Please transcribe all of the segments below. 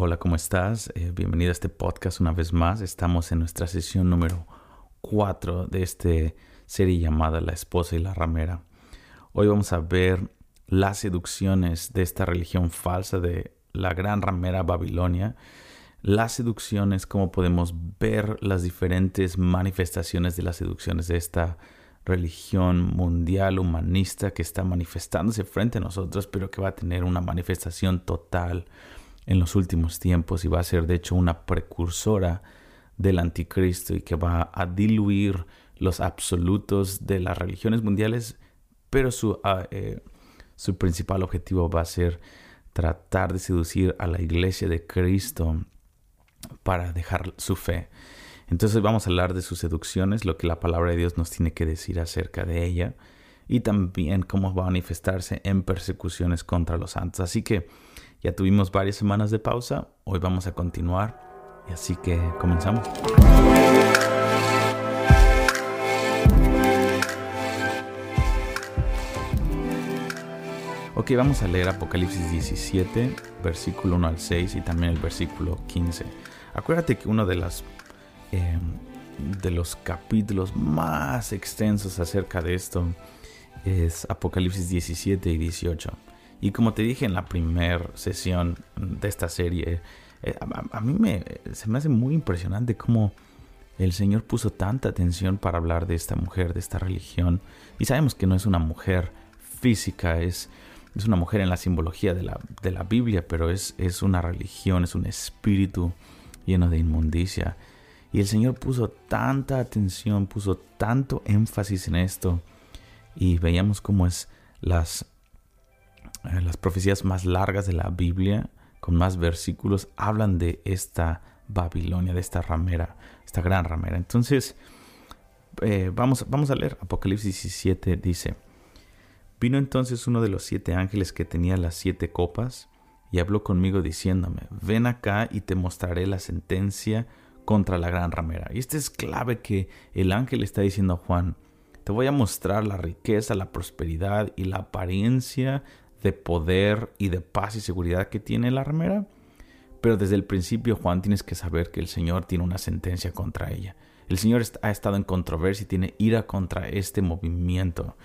Hola, ¿cómo estás? Eh, bienvenido a este podcast una vez más. Estamos en nuestra sesión número 4 de esta serie llamada La esposa y la ramera. Hoy vamos a ver las seducciones de esta religión falsa de la gran ramera Babilonia. Las seducciones, cómo podemos ver las diferentes manifestaciones de las seducciones de esta religión mundial humanista que está manifestándose frente a nosotros, pero que va a tener una manifestación total en los últimos tiempos y va a ser de hecho una precursora del anticristo y que va a diluir los absolutos de las religiones mundiales, pero su, eh, su principal objetivo va a ser tratar de seducir a la iglesia de Cristo para dejar su fe. Entonces vamos a hablar de sus seducciones, lo que la palabra de Dios nos tiene que decir acerca de ella y también cómo va a manifestarse en persecuciones contra los santos. Así que ya tuvimos varias semanas de pausa, hoy vamos a continuar y así que comenzamos. Ok, vamos a leer Apocalipsis 17, versículo 1 al 6 y también el versículo 15. Acuérdate que uno de, las, em, de los capítulos más extensos acerca de esto es Apocalipsis 17 y 18. Y como te dije en la primera sesión de esta serie, eh, a, mí me, se me hace muy impresionante cómo el Señor puso tanta atención para hablar de esta mujer, de esta religión. Y sabemos que no es una mujer física, es, es una mujer en la simbología de la, de la Biblia, pero es, es una religión, es un espíritu lleno de inmundicia. Y el Señor puso tanta atención, puso tanto énfasis en esto. Y veíamos cómo es las eh, las profecías más largas de la Biblia, con más versículos, hablan de esta Babilonia, de esta ramera, esta gran ramera. Entonces, eh, vamos, vamos a leer Apocalipsis 17, dice, vino entonces uno de los siete ángeles que tenía las siete copas y habló conmigo diciéndome, ven acá y te mostraré la sentencia contra la gran ramera. Y este es clave que el ángel está diciendo a Juan, te voy a mostrar la riqueza, la prosperidad y la apariencia de poder y de paz y seguridad que tiene la ramera. Pero desde el principio, Juan, tienes que saber que el Señor tiene una sentencia contra ella. El Señor ha estado en controversia y tiene ira contra este movimiento.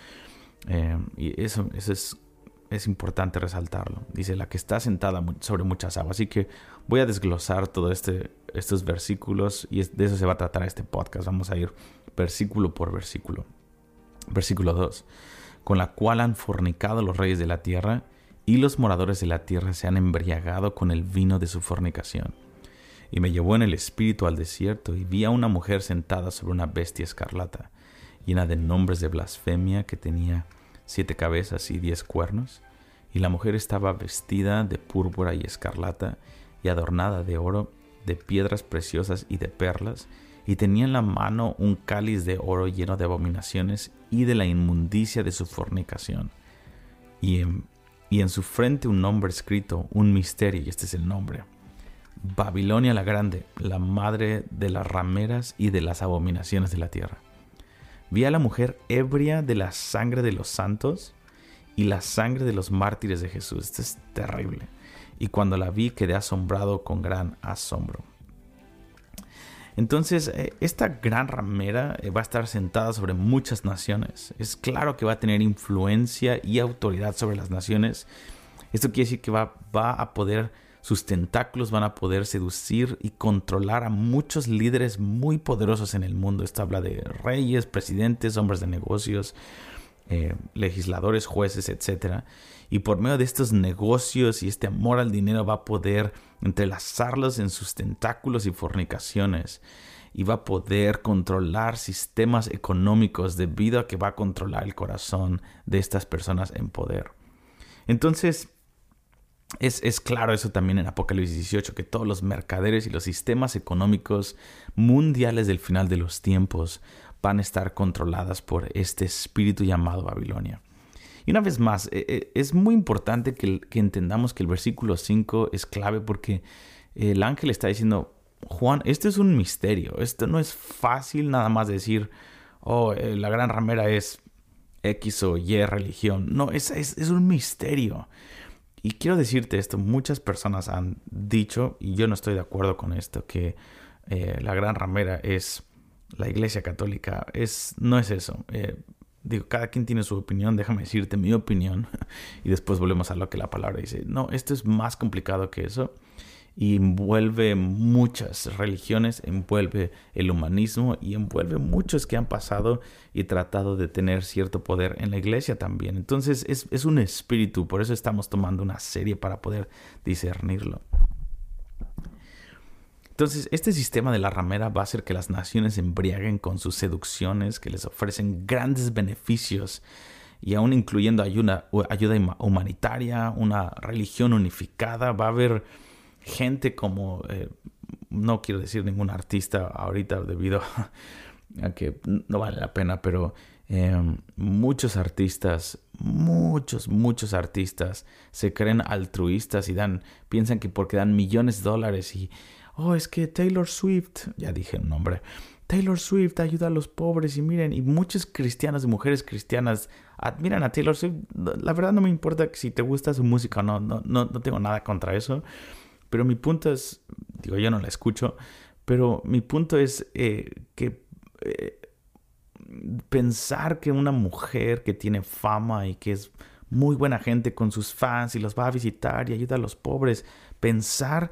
Eh, y eso, eso es, es, importante resaltarlo. Dice, la que está sentada sobre muchas aguas. Así que voy a desglosar todos este, estos versículos y de eso se va a tratar este podcast. Vamos a ir versículo por versículo. Versículo 2 con la cual han fornicado los reyes de la tierra, y los moradores de la tierra se han embriagado con el vino de su fornicación. Y me llevó en el espíritu al desierto, y vi a una mujer sentada sobre una bestia escarlata, llena de nombres de blasfemia, que tenía siete cabezas y diez cuernos, y la mujer estaba vestida de púrpura y escarlata, y adornada de oro, de piedras preciosas y de perlas, y tenía en la mano un cáliz de oro lleno de abominaciones y de la inmundicia de su fornicación. Y en, y en su frente un nombre escrito, un misterio, y este es el nombre. Babilonia la Grande, la madre de las rameras y de las abominaciones de la tierra. Vi a la mujer ebria de la sangre de los santos y la sangre de los mártires de Jesús. Esto es terrible. Y cuando la vi quedé asombrado con gran asombro. Entonces, eh, esta gran ramera eh, va a estar sentada sobre muchas naciones. Es claro que va a tener influencia y autoridad sobre las naciones. Esto quiere decir que va, a poder, sus tentáculos van a poder seducir y controlar a muchos líderes muy poderosos en el mundo. Esto habla de reyes, presidentes, hombres de negocios, eh, legisladores, jueces, etc. Y por medio de estos negocios y este amor al dinero va a poder entrelazarlos en sus tentáculos y fornicaciones. Y va a poder controlar sistemas económicos debido a que va a controlar el corazón de estas personas en poder. Entonces, es, es, claro eso también en Apocalipsis 18, que todos los mercaderes y los sistemas económicos mundiales del final de los tiempos van a estar controladas por este espíritu llamado Babilonia. Y una vez más, e, e, es muy importante que, entendamos que el versículo 5 es clave porque el ángel está diciendo, Juan, esto es un misterio, esto no es fácil nada más decir, oh, eh, la gran ramera es X o Y religión. No, es, es, es un misterio. y quiero decirte esto, muchas personas han dicho, y yo no estoy de acuerdo con esto, que eh, la gran ramera es la iglesia católica. Es, no es eso. Eh, digo, cada quien tiene su opinión, déjame decirte mi opinión, y después volvemos a lo que la palabra dice. No, esto es más complicado que eso envuelve muchas religiones, envuelve el humanismo y envuelve muchos que han pasado y tratado de tener cierto poder en la iglesia también. Entonces es, es un espíritu, por eso estamos tomando una serie para poder discernirlo. Entonces, este sistema de la ramera va a hacer que las naciones embriaguen con sus seducciones, que les ofrecen grandes beneficios y aún incluyendo ayuda, humanitaria, una religión unificada. Va a haber gente como, eh, no quiero decir ningún artista ahorita debido a que no vale la pena, pero em, muchos artistas, muchos, muchos artistas se creen altruistas y dan, piensan que porque dan millones de dólares y, oh, es que Taylor Swift, ya dije un nombre, Taylor Swift ayuda a los pobres y miren, y muchos cristianos y mujeres cristianas admiran a Taylor Swift. La verdad no me importa si te gusta su música o no, no, no, no tengo nada contra eso. Pero mi punto es, digo, yo no la escucho, pero mi punto es eh, que eh, pensar que una mujer que tiene fama y que es muy buena gente con sus fans y los va a visitar y ayuda a los pobres, pensar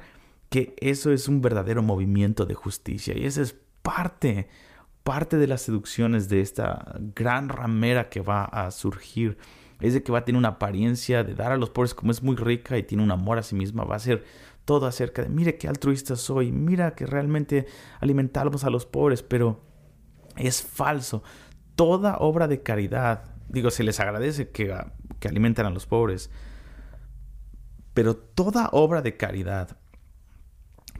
que eso es un verdadero movimiento de justicia y esa es parte, parte de las seducciones de esta gran ramera que va a surgir. Es de que va a tener una apariencia de dar a los pobres como es muy rica y tiene un amor a sí misma, va a ser todo acerca de, mire qué altruista soy, mira que realmente alimentamos a los pobres, pero es falso. Toda obra de caridad, digo, se les agradece que, que alimentan a los pobres, pero toda obra de caridad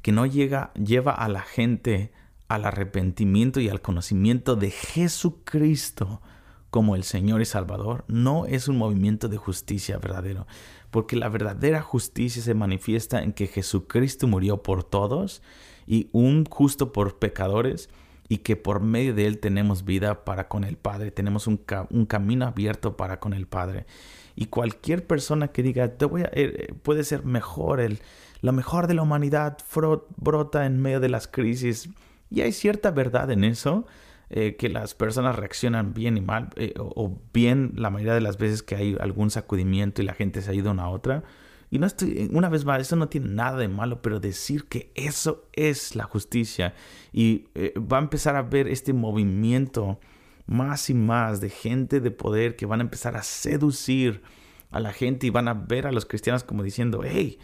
que no llega, lleva a la gente al arrepentimiento y al conocimiento de Jesucristo como el Señor y Salvador, no es un movimiento de justicia verdadero. Porque la verdadera justicia se manifiesta en que Jesucristo murió por todos y un justo por pecadores y que por medio de él tenemos vida para con el Padre, tenemos un, camino abierto para con el Padre. Y cualquier persona que diga, te voy a, eh, puede ser mejor, el, lo mejor de la humanidad brota en medio de las crisis, y hay cierta verdad en eso, eh, que las personas reaccionan bien y mal, eh, o, bien la mayoría de las veces que hay algún sacudimiento y la gente se ido una a otra. Y no estoy, eh, una vez más, eso no tiene nada de malo, pero decir que eso es la justicia y va a empezar a ver este movimiento más y más de gente de poder que van a empezar a seducir a la gente y van a ver a los cristianos como diciendo, hey,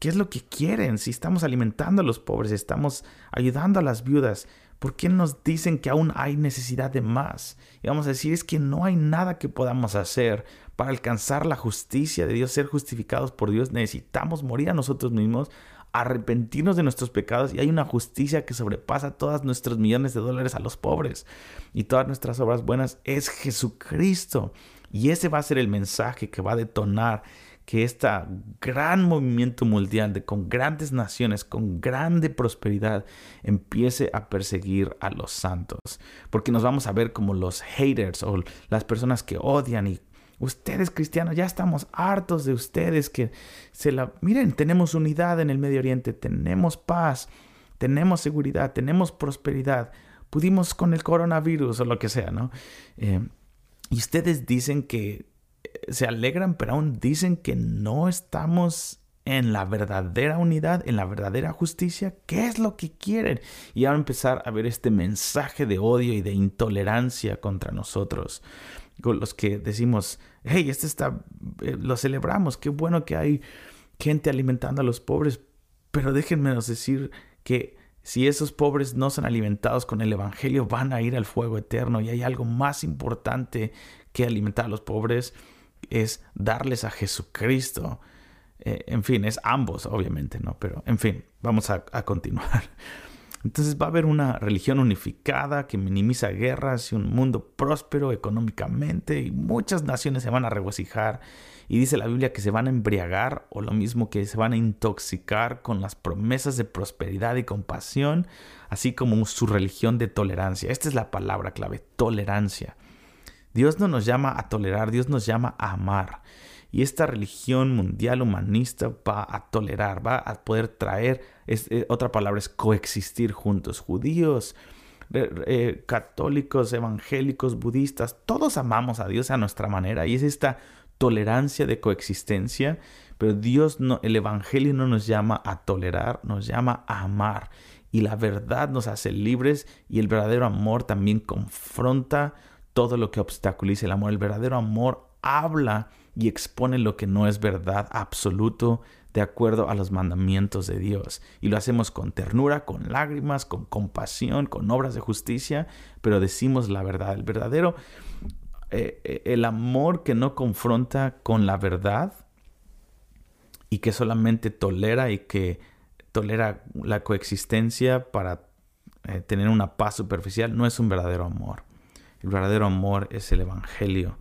¿qué es lo que quieren? Si estamos alimentando a los pobres, estamos ayudando a las viudas, ¿Por qué nos dicen que aún hay necesidad de más? Y vamos a decir es que no hay nada que podamos hacer para alcanzar la justicia de Dios, ser justificados por Dios. Necesitamos morir a nosotros mismos, arrepentirnos de nuestros pecados y hay una justicia que sobrepasa todos nuestros millones de dólares a los pobres y todas nuestras obras buenas. Es Jesucristo. Y ese va a ser el mensaje que va a detonar que este gran movimiento mundial de, con grandes naciones, con grande prosperidad, empiece a perseguir a los santos. Porque nos vamos a ver como los haters o las personas que odian y ustedes cristianos, ya estamos hartos de ustedes que se la... Miren, tenemos unidad en el Medio Oriente, tenemos paz, tenemos seguridad, tenemos prosperidad, pudimos con el coronavirus o lo que sea, ¿no? Eh, y ustedes dicen que se alegran, pero aún dicen que no estamos en la verdadera unidad, en la verdadera justicia, ¿qué es lo que quieren? Y ahora empezar a ver este mensaje de odio y de intolerancia contra nosotros, con los que decimos, hey, este está, eh, lo celebramos, qué bueno que hay gente alimentando a los pobres, pero déjenme decir que si esos pobres no son alimentados con el Evangelio, van a ir al fuego eterno y hay algo más importante que alimentar a los pobres es darles a Jesucristo. Eh, en fin, es ambos, obviamente, ¿no? Pero, en fin, vamos a, a, continuar. Entonces va a haber una religión unificada que minimiza guerras y un mundo próspero económicamente y muchas naciones se van a regocijar. Y dice la Biblia que se van a embriagar o lo mismo que se van a intoxicar con las promesas de prosperidad y compasión, así como su religión de tolerancia. Esta es la palabra clave, tolerancia. Dios no nos llama a tolerar, Dios nos llama a amar. Y esta religión mundial humanista va a tolerar, va a poder traer, eh, otra palabra es coexistir juntos, judíos, eh, católicos, evangélicos, budistas, todos amamos a Dios a nuestra manera y es esta tolerancia de coexistencia, pero Dios no, el Evangelio no nos llama a tolerar, nos llama a amar y la verdad nos hace libres y el verdadero amor también confronta todo lo que obstaculiza el amor. El verdadero amor habla y expone lo que no es verdad absoluto de acuerdo a los mandamientos de Dios. Y lo hacemos con ternura, con lágrimas, con compasión, con obras de justicia, pero decimos la verdad. El verdadero, eh, eh, el amor que no confronta con la verdad y que solamente tolera y que tolera la coexistencia para eh, tener una paz superficial, no es un verdadero amor. El verdadero amor es el Evangelio.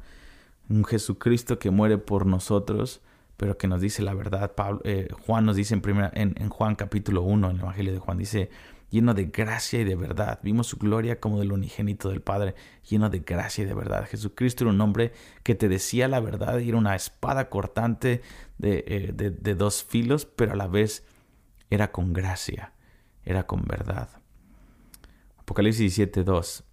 Un Jesucristo que muere por nosotros pero que nos dice la verdad. Eh, Juan nos dice en, primera, en, en, Juan capítulo 1, en el Evangelio de Juan, dice, lleno de gracia y de verdad. Vimos su gloria como del unigénito del Padre, lleno de gracia y de verdad. Jesucristo era un hombre que te decía la verdad y era una espada cortante de, eh, de, de dos filos, pero a la vez era con gracia, era con verdad. Apocalipsis 17, 2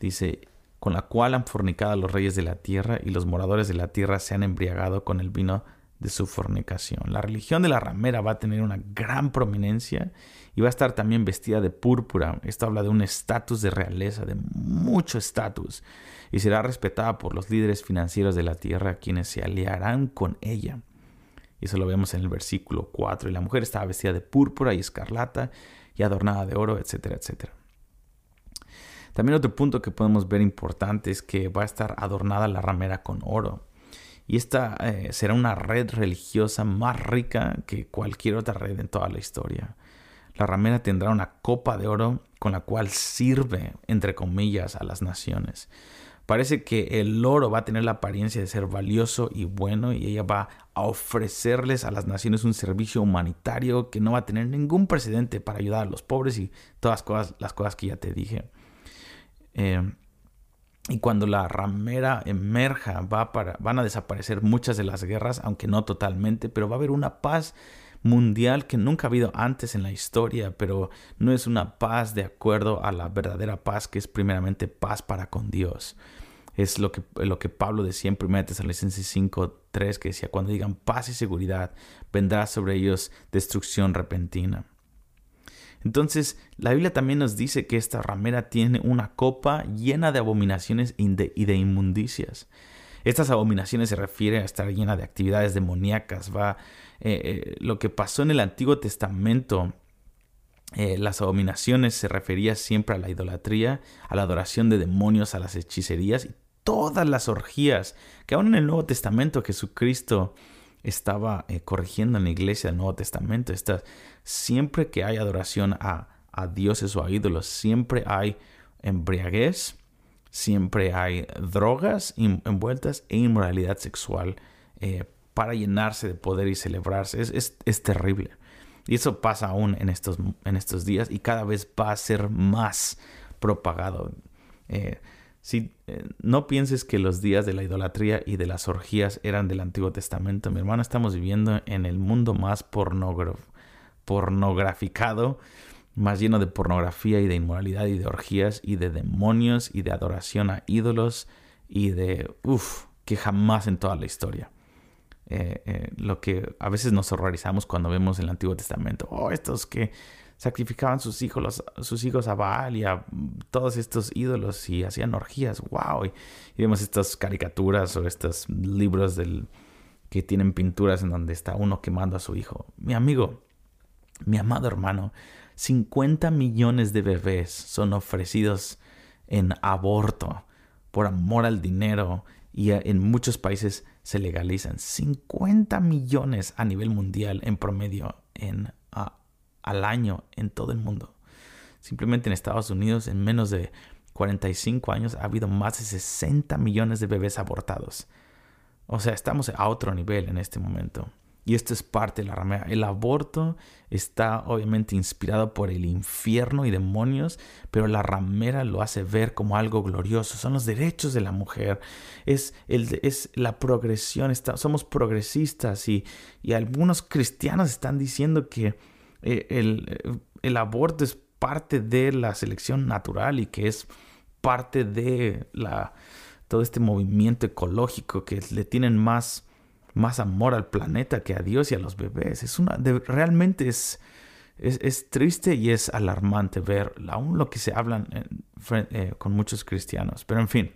dice, con la cual han fornicado los reyes de la tierra y los moradores de la tierra se han embriagado con el vino de su fornicación. La religión de la ramera va a tener una gran prominencia y va a estar también vestida de púrpura. Esto habla de un estatus de realeza, de mucho estatus, y será respetada por los líderes financieros de la tierra, quienes se aliarán con ella. Y eso lo vemos en el versículo 4. Y la mujer estaba vestida de púrpura y escarlata y adornada de oro, etcétera, etcétera. También otro punto que podemos ver importante es que va a estar adornada la ramera con oro. Y esta eh, será una red religiosa más rica que cualquier otra red en toda la historia. La ramera tendrá una copa de oro con la cual sirve, entre comillas, a las naciones. Parece que el oro va a tener la apariencia de ser valioso y bueno y ella va a ofrecerles a las naciones un servicio humanitario que no va a tener ningún precedente para ayudar a los pobres y todas las cosas, las cosas que ya te dije. Eh, y cuando la ramera emerja, va para, van a desaparecer muchas de las guerras, aunque no totalmente, pero va a haber una paz mundial que nunca ha habido antes en la historia, pero no es una paz de acuerdo a la verdadera paz, que es primeramente paz para con Dios. Es lo que, lo que Pablo decía en 1 Tesalonicenses 5, 3, que decía, cuando digan paz y seguridad, vendrá sobre ellos destrucción repentina. Entonces, la Biblia también nos dice que esta ramera tiene una copa llena de abominaciones y de, inmundicias. Estas abominaciones se refieren a estar llena de actividades demoníacas. Va, eh, eh, lo que pasó en el Antiguo Testamento, eh, las abominaciones se refería siempre a la idolatría, a la adoración de demonios, a las hechicerías y todas las orgías que aún en el Nuevo Testamento Jesucristo estaba eh, corrigiendo en la iglesia del Nuevo Testamento. Esta, siempre que hay adoración a, dioses o a ídolos, siempre hay embriaguez, siempre hay drogas envueltas e inmoralidad sexual eh, para llenarse de poder y celebrarse. Es, es, terrible. Y eso pasa aún en estos, en estos días y cada vez va a ser más propagado. Eh, si eh, no pienses que los días de la idolatría y de las orgías eran del Antiguo Testamento, mi hermano, estamos viviendo en el mundo más pornograficado, más lleno de pornografía y de inmoralidad y de orgías y de demonios y de adoración a ídolos y de, uff, que jamás en toda la historia. Eh, eh, lo que a veces nos horrorizamos cuando vemos el Antiguo Testamento. Oh, estos que sacrificaban sus hijos, sus hijos a Baal y a todos estos ídolos y hacían orgías. ¡Wow! Y, vemos estas caricaturas o estos libros que tienen pinturas en donde está uno quemando a su hijo. Mi amigo, mi amado hermano, 50 millones de bebés son ofrecidos en aborto por amor al dinero y en muchos países se legalizan 50 millones a nivel mundial en promedio en al año en todo el mundo. Simplemente en Estados Unidos, en menos de 45 años, ha habido más de 60 millones de bebés abortados. O sea, estamos a otro nivel en este momento. Y esto es parte de la ramera. El aborto está obviamente inspirado por el infierno y demonios, pero la ramera lo hace ver como algo glorioso. Son los derechos de la mujer, es, el, es la progresión. Somos progresistas y, y, algunos cristianos están diciendo que eh, el, el aborto es parte de la selección natural y que es parte de la, todo este movimiento ecológico que le tienen más más amor al planeta que a Dios y a los bebés. Es una, realmente es, es, triste y es alarmante ver aún lo que se hablan eh, con muchos cristianos. Pero en fin,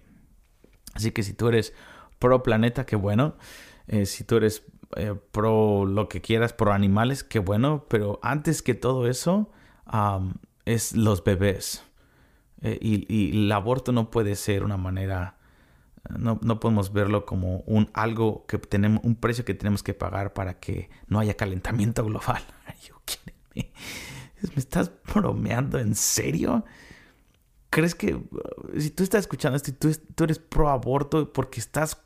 así que si tú eres pro planeta, qué bueno. Eh, si tú eres eh, pro lo que quieras, pro animales, qué bueno. Pero antes que todo eso, es los bebés. y, y el aborto no puede ser una manera no, podemos verlo como un algo que tenemos, un precio que tenemos que pagar para que no haya calentamiento global. ¿Me estás bromeando en serio? ¿Crees que si tú estás escuchando esto y tú eres pro aborto porque estás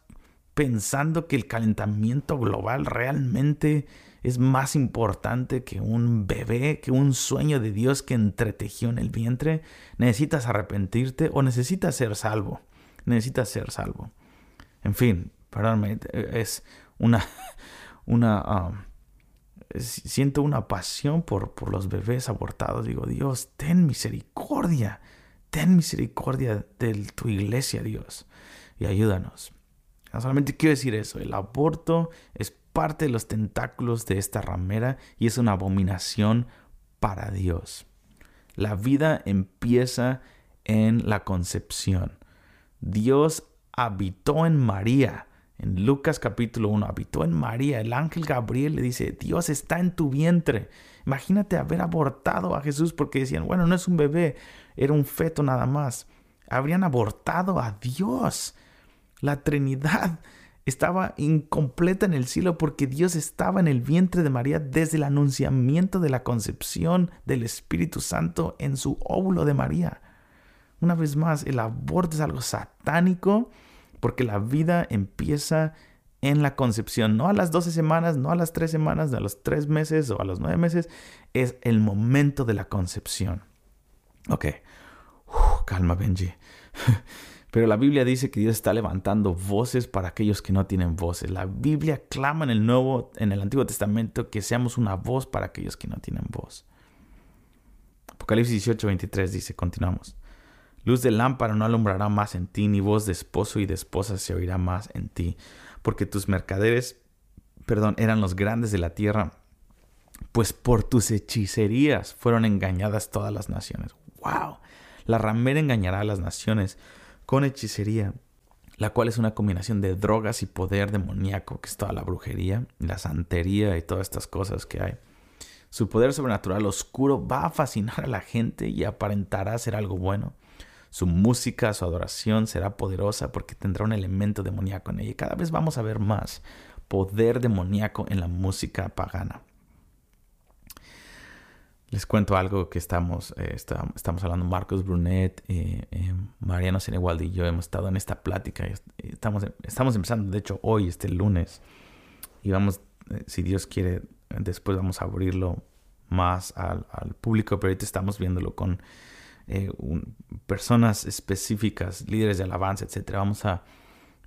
pensando que el calentamiento global realmente es más importante que un bebé, que un sueño de Dios que entretejió en el vientre? ¿Necesitas arrepentirte o necesitas ser salvo? necesita ser salvo. En fin, perdóname, es una, una, um, siento una pasión por, por los bebés abortados. Digo, Dios, ten misericordia, ten misericordia de tu iglesia, Dios, y ayúdanos. No solamente quiero decir eso, el aborto es parte de los tentáculos de esta ramera y es una abominación para Dios. La vida empieza en la concepción. Dios habitó en María. En Lucas capítulo 1, habitó en María. El ángel Gabriel le dice, Dios está en tu vientre. Imagínate haber abortado a Jesús porque decían, bueno, no es un bebé, era un feto nada más. Habrían abortado a Dios. La Trinidad estaba incompleta en el cielo porque Dios estaba en el vientre de María desde el anunciamiento de la concepción del Espíritu Santo en su óvulo de María. Una vez más, el aborto es algo satánico porque la vida empieza en la concepción, no a las 12 semanas, no a las 3 semanas, no a los 3 meses o a los 9 meses, es el momento de la concepción. Ok, calma Benji. Pero la Biblia dice que Dios está levantando voces para aquellos que no tienen voces. La Biblia clama en el Nuevo, en el Antiguo Testamento que seamos una voz para aquellos que no tienen voz. Apocalipsis 18, 23 dice, continuamos. Luz de lámpara no alumbrará más en ti, ni voz de esposo y de esposa se oirá más en ti, porque tus mercaderes, perdón, eran los grandes de la tierra, pues por tus hechicerías fueron engañadas todas las naciones. ¡Wow! La ramera engañará a las naciones con hechicería, la cual es una combinación de drogas y poder demoníaco, que es toda la brujería, la santería y todas estas cosas que hay. Su poder sobrenatural oscuro va a fascinar a la gente y aparentará ser algo bueno. Su música, su adoración será poderosa porque tendrá un elemento demoníaco en ella. Y cada vez vamos a ver más poder demoníaco en la música pagana. Les cuento algo que estamos, eh, estamos hablando, Marcos Brunet, eh, eh, Mariano Senegualdi y yo hemos estado en esta plática. Estamos, estamos empezando, de hecho, hoy, este lunes. Y vamos, si Dios quiere, después vamos a abrirlo más al, público, pero ahorita estamos viéndolo con eh, personas específicas, líderes de alabanza, etc. Vamos a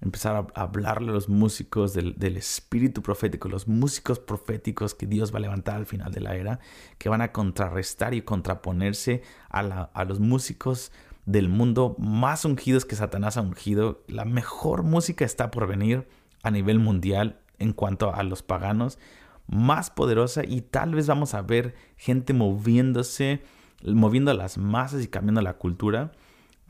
empezar a hablarle a los músicos del, espíritu profético, los músicos proféticos que Dios va a levantar al final de la era, que van a contrarrestar y contraponerse a, a los músicos del mundo más ungidos que Satanás ha ungido. La mejor música está por venir a nivel mundial en cuanto a los paganos, más poderosa y tal vez vamos a ver gente moviéndose moviendo las masas y cambiando la cultura.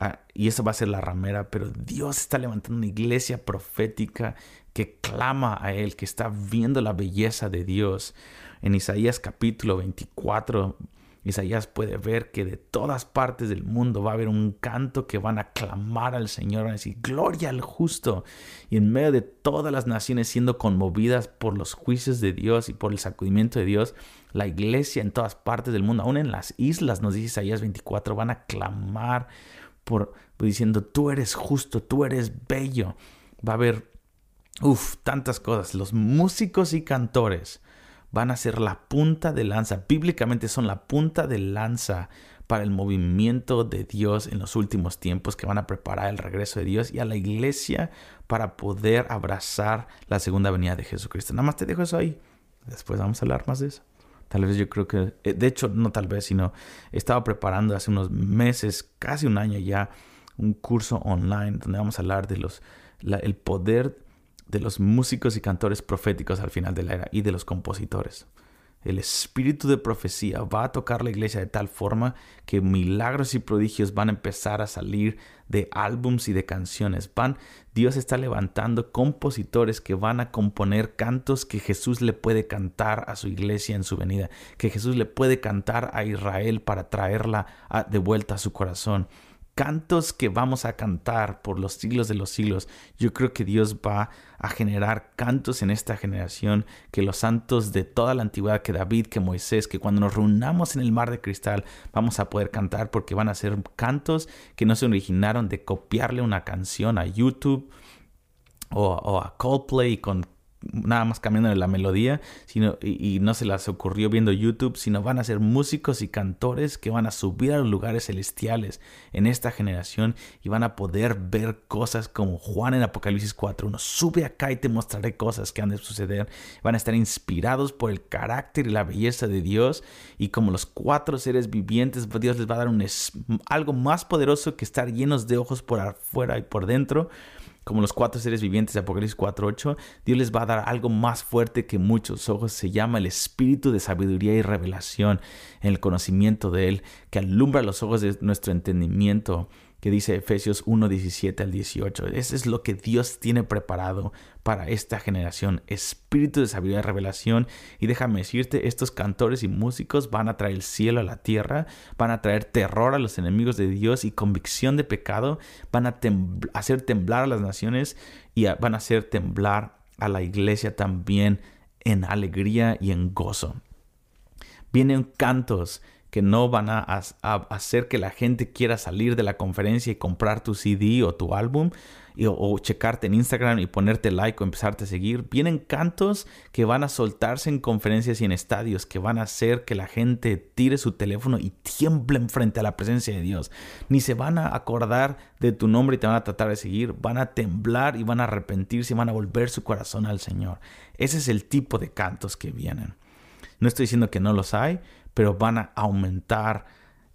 Ah, y eso va a ser la ramera, pero Dios está levantando una iglesia profética que clama a Él, que está viendo la belleza de Dios. En Isaías capítulo 24, Isaías puede ver que de todas partes del mundo va a haber un canto que van a clamar al Señor, van a decir, gloria al justo. Y en medio de todas las naciones siendo conmovidas por los juicios de Dios y por el sacudimiento de Dios, la iglesia en todas partes del mundo, aún en las islas, nos dice Isaías 24, van a clamar por, diciendo, tú eres justo, tú eres bello. Va a haber Uf, tantas cosas. Los músicos y cantores van a ser la punta de lanza. Bíblicamente son la punta de lanza para el movimiento de Dios en los últimos tiempos que van a preparar el regreso de Dios y a la iglesia para poder abrazar la segunda venida de Jesucristo. Nada más te dejo eso ahí. Después vamos a hablar más de eso. Tal vez yo creo que, eh, de hecho, no tal vez, sino estaba preparando hace unos meses, casi un año ya, un curso online donde vamos a hablar de los, el poder de los músicos y cantores proféticos al final de la era y de los compositores. El espíritu de profecía va a tocar la iglesia de tal forma que milagros y prodigios van a empezar a salir de álbums y de canciones. Van, Dios está levantando compositores que van a componer cantos que Jesús le puede cantar a su iglesia en su venida, que Jesús le puede cantar a Israel para traerla de vuelta a su corazón cantos que vamos a cantar por los siglos de los siglos. Yo creo que Dios va a generar cantos en esta generación que los santos de toda la antigüedad, que David, que Moisés, que cuando nos reunamos en el mar de cristal vamos a poder cantar porque van a ser cantos que no se originaron de copiarle una canción a YouTube o, a Coldplay con nada más cambiando la melodía sino, y, no se las ocurrió viendo YouTube, sino van a ser músicos y cantores que van a subir a los lugares celestiales en esta generación y van a poder ver cosas como Juan en Apocalipsis 4. Uno sube acá y te mostraré cosas que han de suceder. Van a estar inspirados por el carácter y la belleza de Dios y como los cuatro seres vivientes, Dios les va a dar un, algo más poderoso que estar llenos de ojos por afuera y por dentro como los cuatro seres vivientes de Apocalipsis 4.8, Dios les va a dar algo más fuerte que muchos ojos. Se llama el espíritu de sabiduría y revelación en el conocimiento de Él, que alumbra los ojos de nuestro entendimiento que dice Efesios 1, 17 al 18. Ese es lo que Dios tiene preparado para esta generación. Espíritu de sabiduría y revelación. Y déjame decirte, estos cantores y músicos van a traer el cielo a la tierra, van a traer terror a los enemigos de Dios y convicción de pecado, van a hacer temblar a las naciones y van a hacer temblar a la iglesia también en alegría y en gozo. Vienen cantos no van a, hacer que la gente quiera salir de la conferencia y comprar tu CD o tu álbum o, checarte en Instagram y ponerte like o empezarte a seguir. Vienen cantos que van a soltarse en conferencias y en estadios que van a hacer que la gente tire su teléfono y tiemblen frente a la presencia de Dios. Ni se van a acordar de tu nombre y te van a tratar de seguir. Van a temblar y van a arrepentirse y van a volver su corazón al Señor. Ese es el tipo de cantos que vienen. No estoy diciendo que no los hay, pero van a aumentar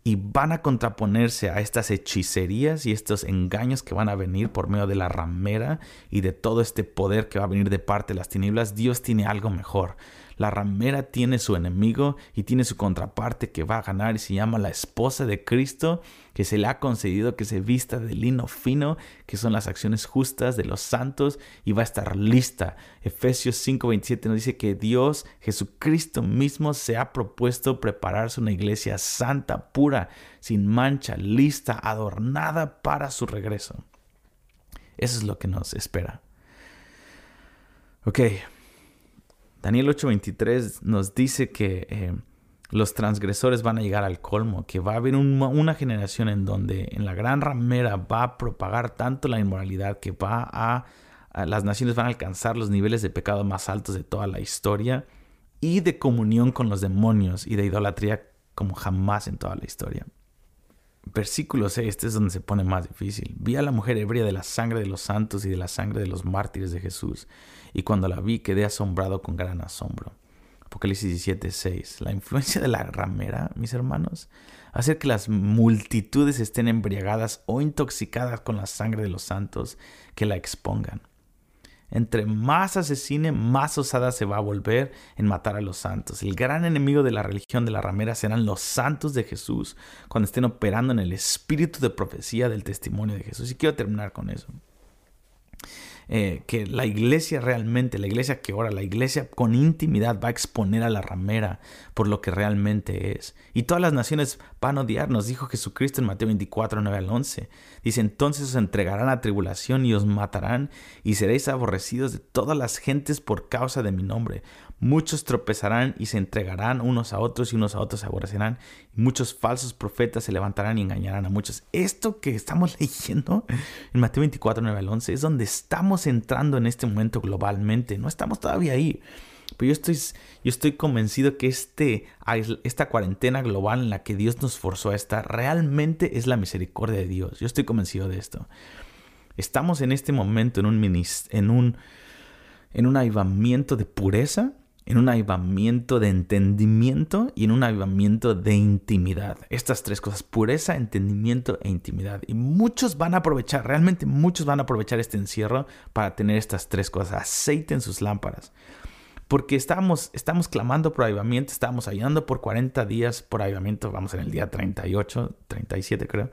y van a contraponerse a estas hechicerías y estos engaños que van a venir por medio de la ramera y de todo este poder que va a venir de parte de las tinieblas. Dios tiene algo mejor. La ramera tiene su enemigo y tiene su contraparte que va a ganar y se llama la esposa de Cristo, que se le ha concedido que se vista de lino fino, que son las acciones justas de los santos y va a estar lista. Efesios 5:27 nos dice que Dios, Jesucristo mismo, se ha propuesto prepararse una iglesia santa, pura, sin mancha, lista, adornada para su regreso. Eso es lo que nos espera. Ok, Daniel 8:23 nos dice que eh, los transgresores van a llegar al colmo, que va a haber una generación en donde en la gran ramera va a propagar tanto la inmoralidad que va a, las naciones van a alcanzar los niveles de pecado más altos de toda la historia y de comunión con los demonios y de idolatría como jamás en toda la historia. Versículo 6, este es donde se pone más difícil. Vi a la mujer ebria de la sangre de los santos y de la sangre de los mártires de Jesús y cuando la vi quedé asombrado con gran asombro. Apocalipsis 17, 6. La influencia de la ramera, mis hermanos, hace que las multitudes estén embriagadas o intoxicadas con la sangre de los santos que la expongan. Entre más asesine, más osada se va a volver en matar a los santos. El gran enemigo de la religión de la ramera serán los santos de Jesús cuando estén operando en el espíritu de profecía del testimonio de Jesús. Y quiero terminar con eso. Eh, que la iglesia realmente, la iglesia que ora, la iglesia con intimidad va a exponer a la ramera por lo que realmente es. Y todas las naciones van a odiarnos, dijo Jesucristo en Mateo 24, 9 al 11. Dice, entonces os entregarán a tribulación y os matarán y seréis aborrecidos de todas las gentes por causa de mi nombre Muchos tropezarán y se entregarán unos a otros y unos a otros se aborrecerán. muchos falsos profetas se levantarán y engañarán a muchos. Esto que estamos leyendo en Mateo 24, 9 al 11 es donde estamos entrando en este momento globalmente. No estamos todavía ahí. Pero yo estoy, yo estoy convencido que este, esta cuarentena global en la que Dios nos forzó a estar realmente es la misericordia de Dios. Yo estoy convencido de esto. Estamos en este momento en un, en un, en un avivamiento de pureza en un avivamiento de entendimiento y en un avivamiento de intimidad. Estas tres cosas, pureza, entendimiento e intimidad. Y muchos van a aprovechar, realmente muchos van a aprovechar este encierro para tener estas tres cosas, aceite en sus lámparas. Porque estamos, estamos clamando por avivamiento, estamos ayudando por 40 días por avivamiento, vamos en el día 38, 37 creo.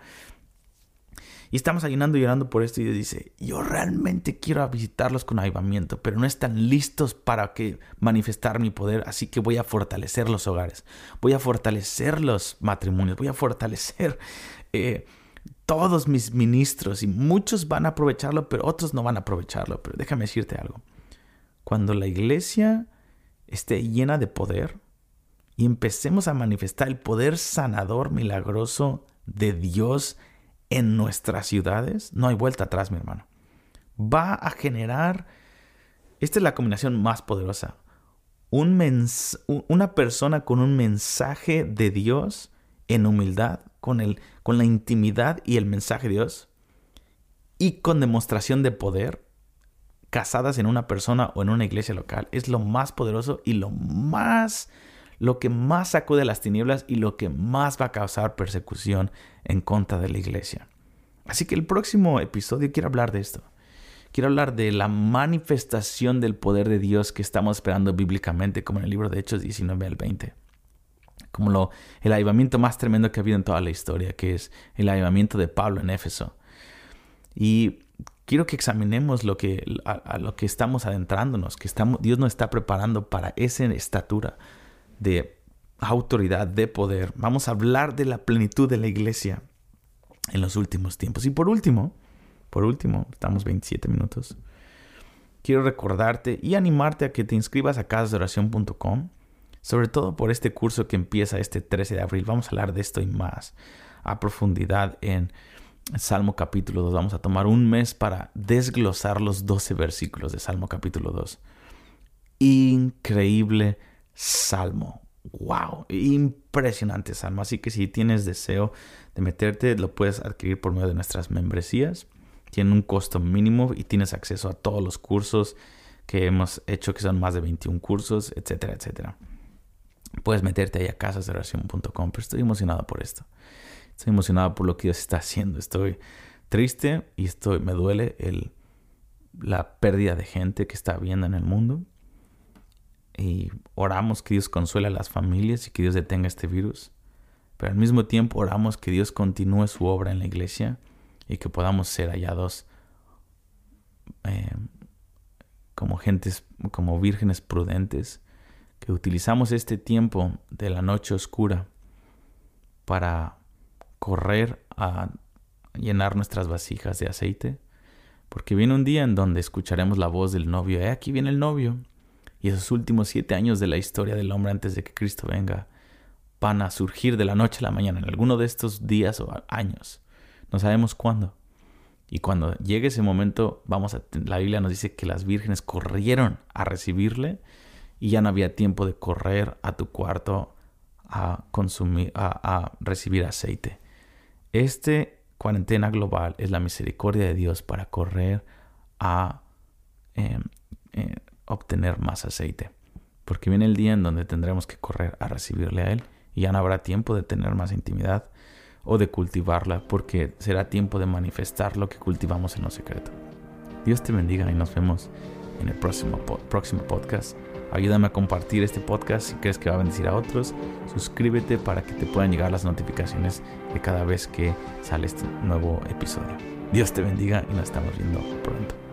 Y estamos ayunando y llorando por esto y dice, yo realmente quiero visitarlos con avivamiento, pero no están listos para que manifestar mi poder, así que voy a fortalecer los hogares, voy a fortalecer los matrimonios, voy a fortalecer eh, todos mis ministros y muchos van a aprovecharlo, pero otros no van a aprovecharlo. Pero déjame decirte algo, cuando la iglesia esté llena de poder y empecemos a manifestar el poder sanador milagroso de Dios, en nuestras ciudades, no hay vuelta atrás, mi hermano. Va a generar, esta es la combinación más poderosa, un una persona con un mensaje de Dios en humildad, con, el, con la intimidad y el mensaje de Dios, y con demostración de poder, casadas en una persona o en una iglesia local, es lo más poderoso y lo más lo que más sacude las tinieblas y lo que más va a causar persecución en contra de la iglesia. Así que el próximo episodio quiero hablar de esto. Quiero hablar de la manifestación del poder de Dios que estamos esperando bíblicamente, como en el libro de Hechos 19 al 20. Como lo, el avivamiento más tremendo que ha habido en toda la historia, que es el avivamiento de Pablo en Éfeso. Y quiero que examinemos lo que, a, lo que estamos adentrándonos, que estamos, Dios nos está preparando para esa estatura de autoridad, de poder. Vamos a hablar de la plenitud de la iglesia en los últimos tiempos. Y por último, por último, estamos 27 minutos. Quiero recordarte y animarte a que te inscribas a casasdeoración.com, sobre todo por este curso que empieza este 13 de abril. Vamos a hablar de esto y más a profundidad en Salmo capítulo 2. Vamos a tomar un mes para desglosar los 12 versículos de Salmo capítulo 2. Increíble salmo. ¡Wow! Impresionante salmo. Así que si tienes deseo de meterte, lo puedes adquirir por medio de nuestras membresías. Tiene un costo mínimo y tienes acceso a todos los cursos que hemos hecho, que son más de 21 cursos, etcétera, etcétera. Puedes meterte ahí a casasdeoración.com, pero estoy emocionado por esto. Estoy emocionado por lo que Dios está haciendo. Estoy triste y estoy, me duele el, la pérdida de gente que está habiendo en el mundo y oramos que Dios consuele a las familias y que Dios detenga este virus. Pero al mismo tiempo oramos que Dios continúe su obra en la iglesia y que podamos ser hallados eh, como gentes, como vírgenes prudentes, que utilizamos este tiempo de la noche oscura para correr a llenar nuestras vasijas de aceite, porque viene un día en donde escucharemos la voz del novio, eh, aquí viene el novio, y esos últimos siete años de la historia del hombre antes de que Cristo venga van a surgir de la noche a la mañana, en alguno de estos días o años. No sabemos cuándo. Y cuando llegue ese momento, vamos a, la Biblia nos dice que las vírgenes corrieron a recibirle y ya no había tiempo de correr a tu cuarto a consumir, a, recibir aceite. Este cuarentena global es la misericordia de Dios para correr a em, eh, obtener más aceite. Porque viene el día en donde tendremos que correr a recibirle a Él y ya no habrá tiempo de tener más intimidad o de cultivarla porque será tiempo de manifestar lo que cultivamos en lo secreto. Dios te bendiga y nos vemos en el próximo, próximo podcast. Ayúdame a compartir este podcast si crees que va a bendecir a otros. Suscríbete para que te puedan llegar las notificaciones de cada vez que sale este nuevo episodio. Dios te bendiga y nos estamos viendo pronto.